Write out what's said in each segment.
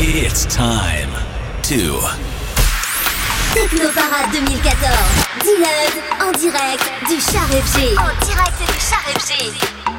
It's time to Techno Parade 2014. D-Lud en direct du Char FG. En direct du Char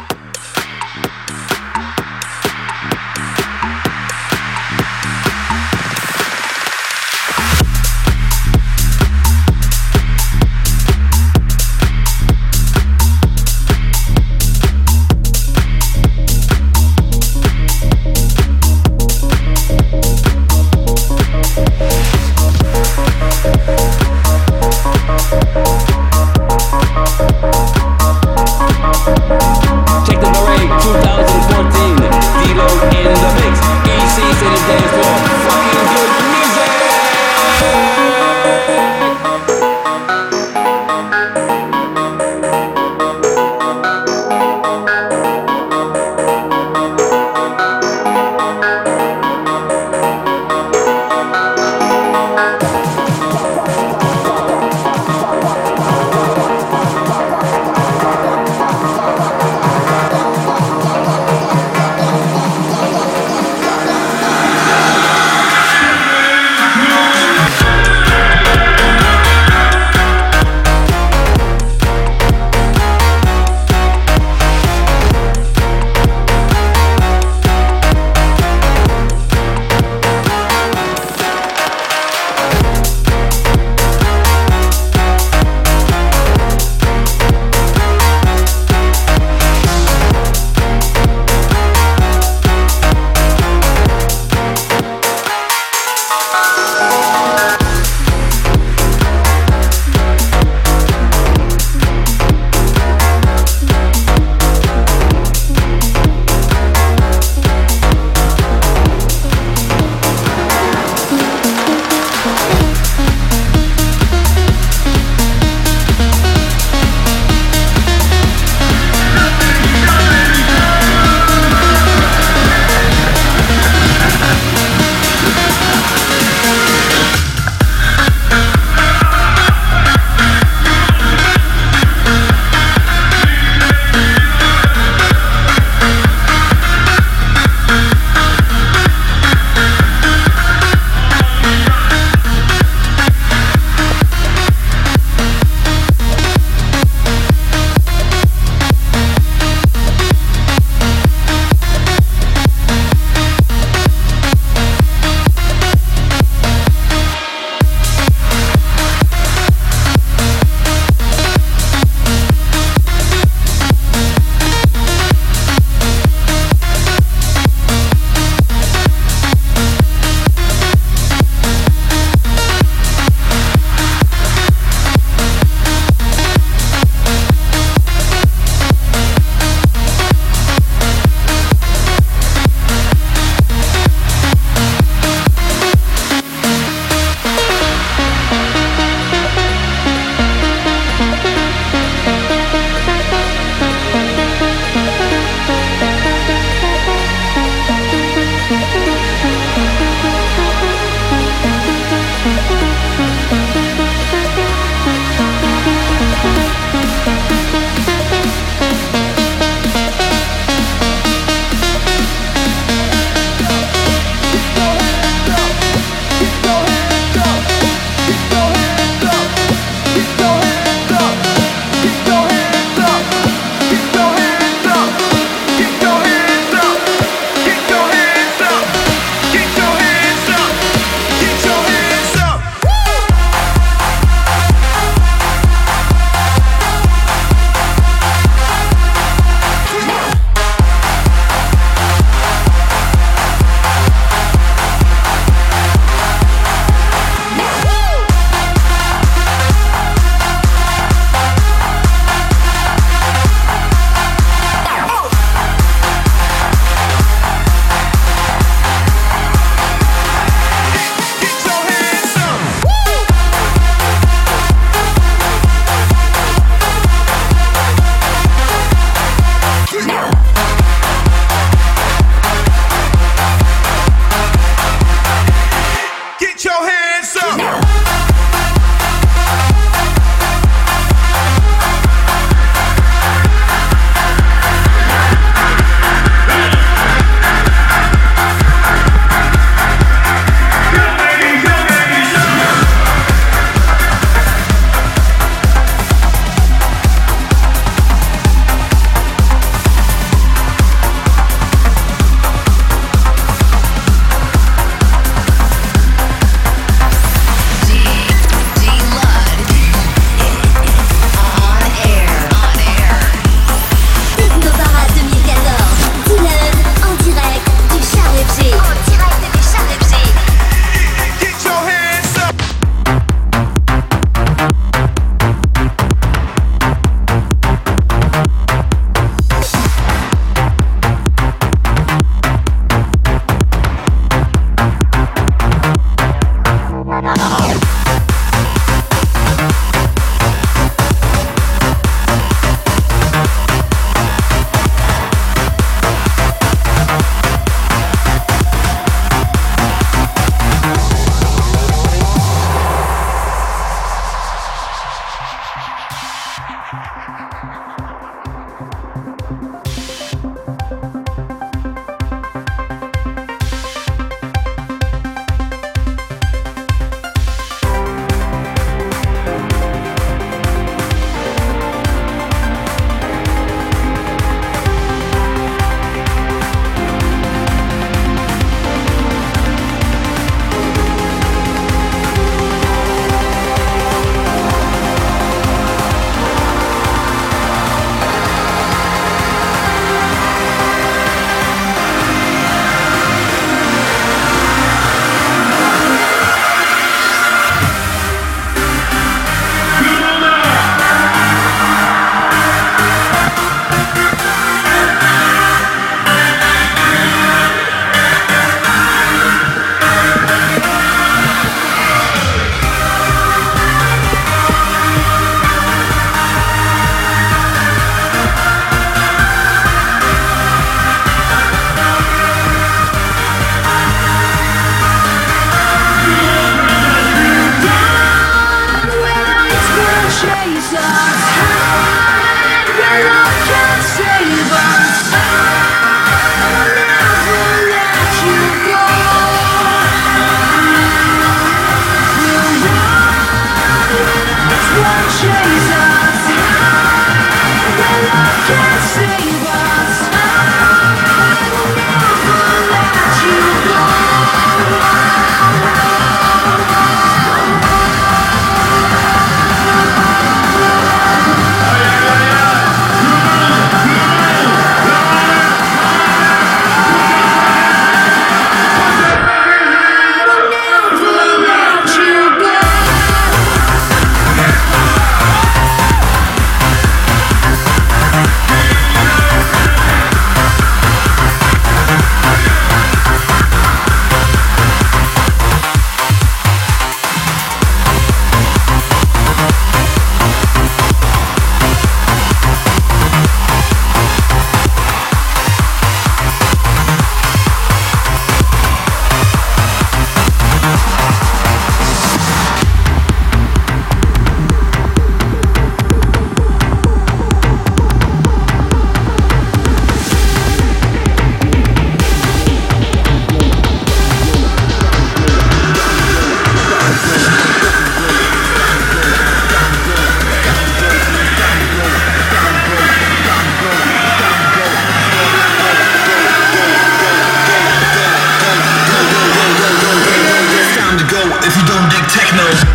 techno.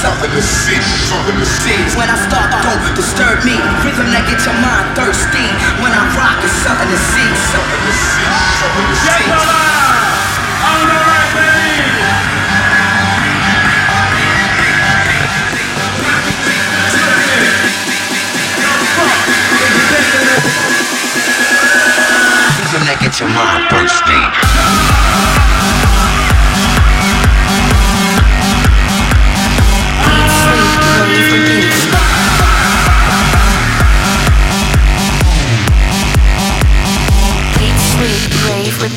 suffer the sin, suffer the sins. When I start, don't disturb me. Rhythm that gets your mind thirsty. When I rock, it's something to see, something to see, something to see. On the right page. Rhythm that gets your mind thirsty.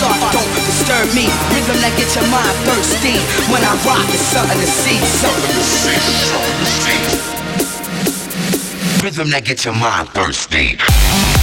start, don't disturb me. Rhythm that gets your mind thirsty. When I rock, it's something to see, something to see, something to see. Rhythm that gets your mind thirsty.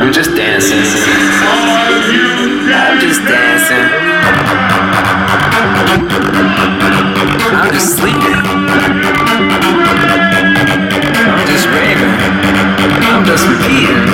I'm just dancing. I'm just dancing. I'm just sleeping. I'm just raving. I'm just repeating.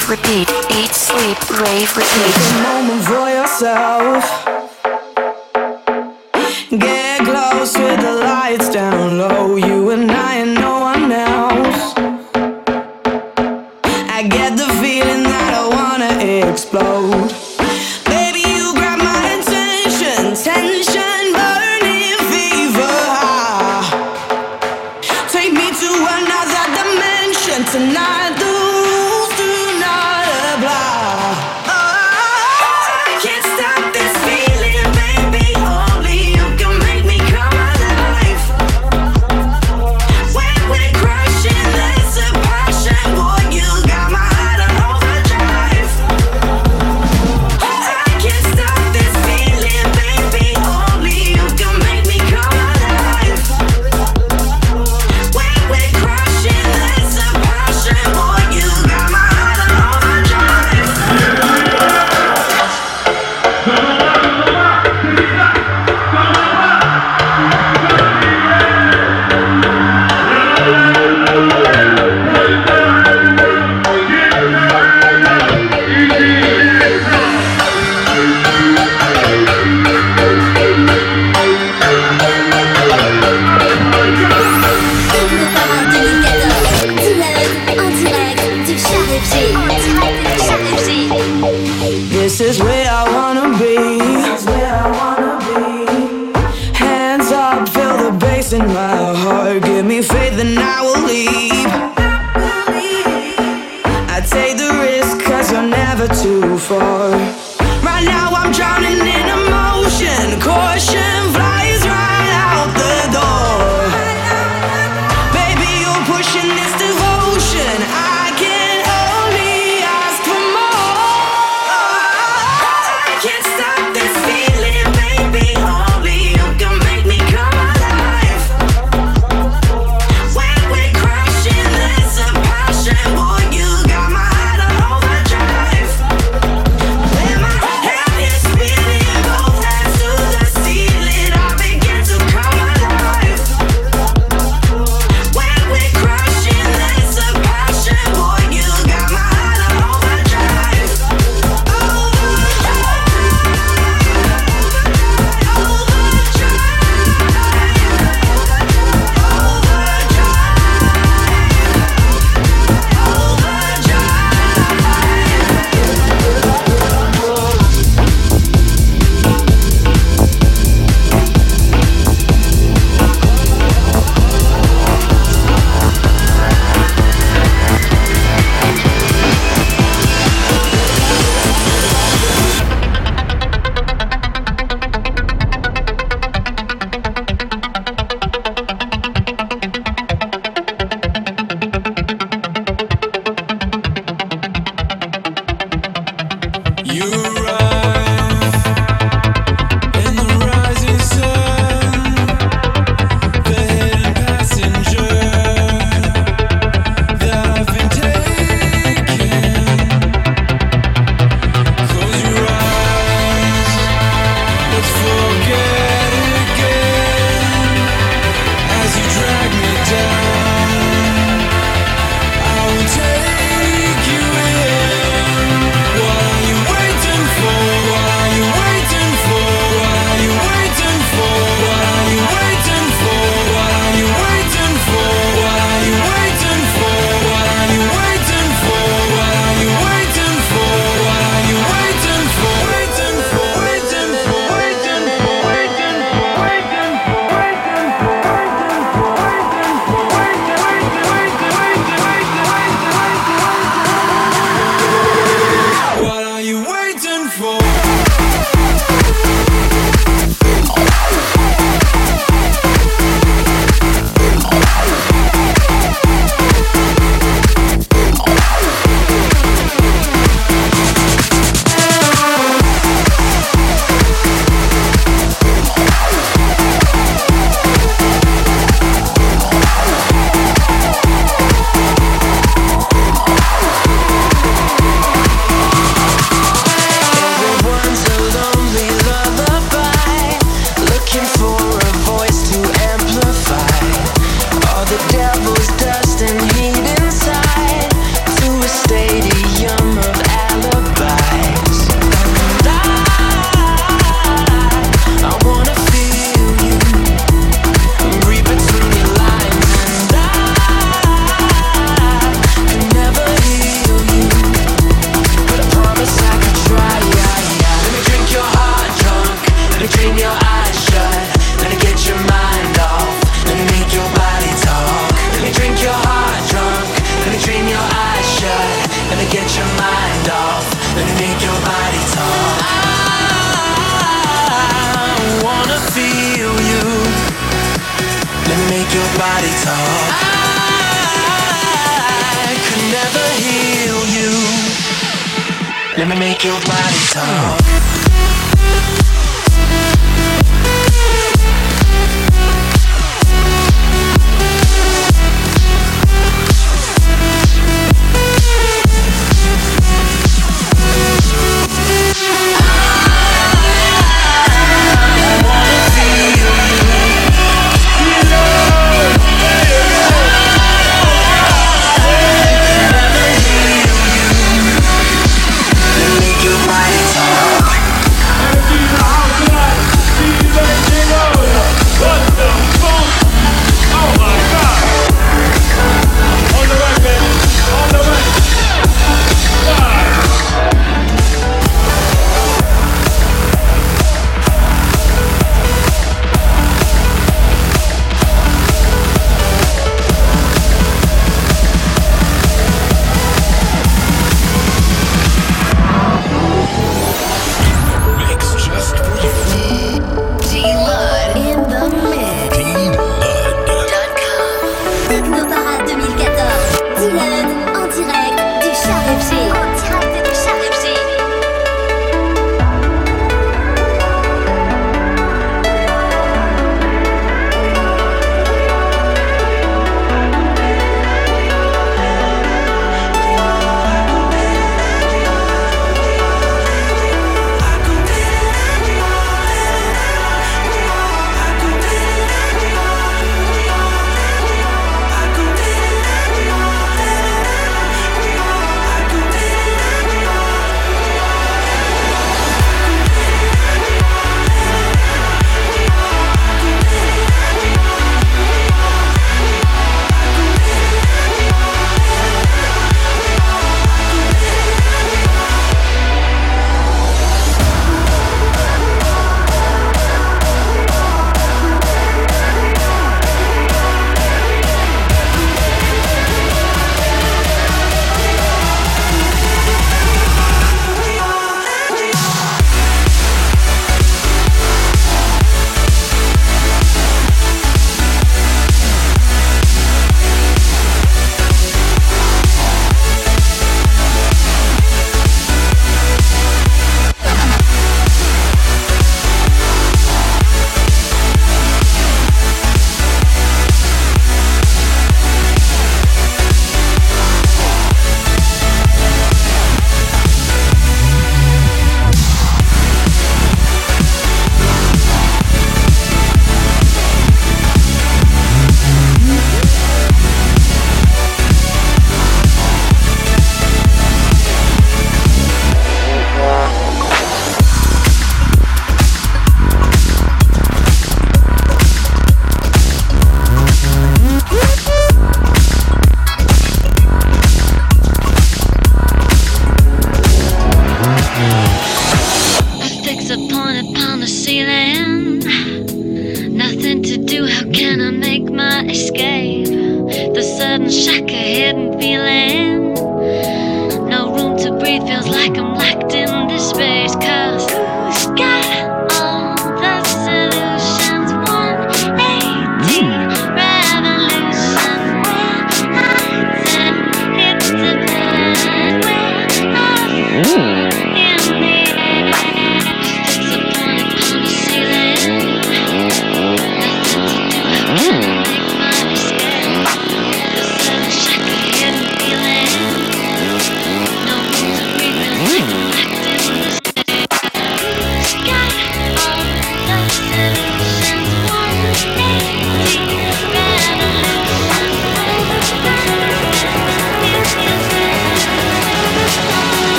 rave, repeat, eat, sleep, rave, repeat. Take a moment for yourself. nobody talk. I could never heal you. Let me make your body talk.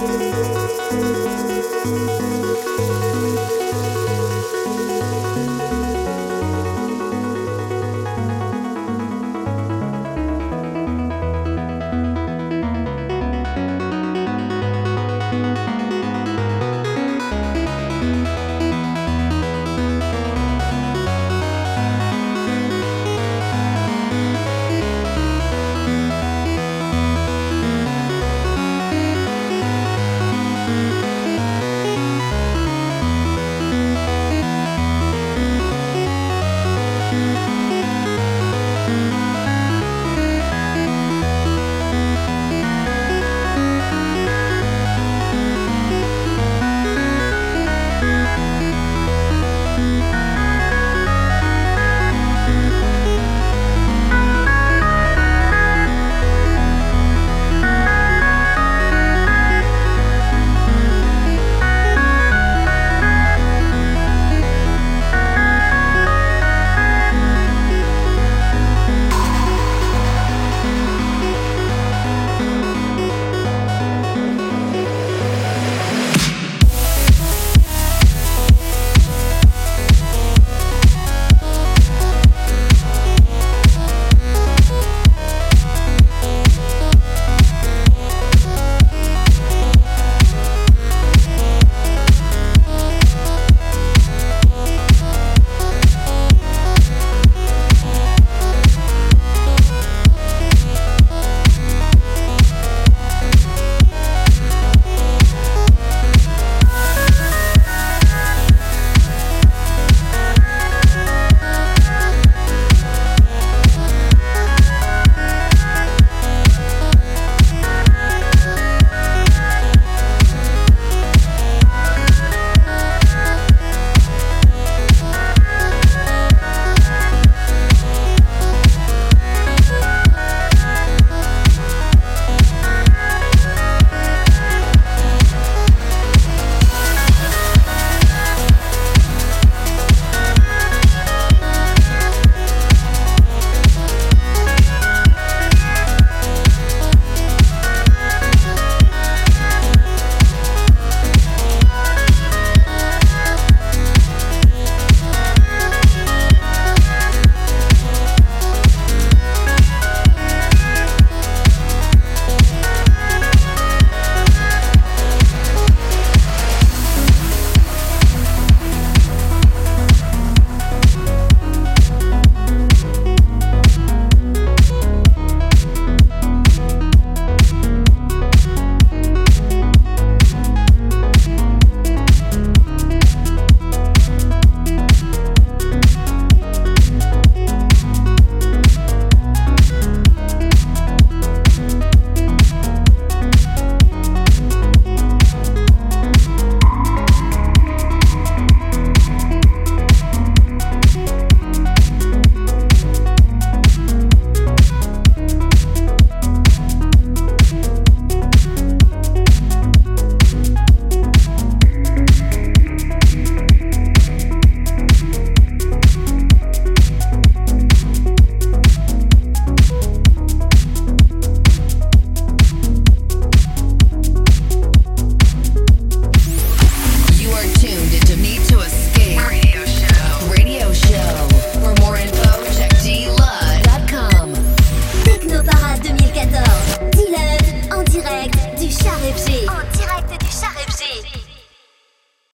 Thank you.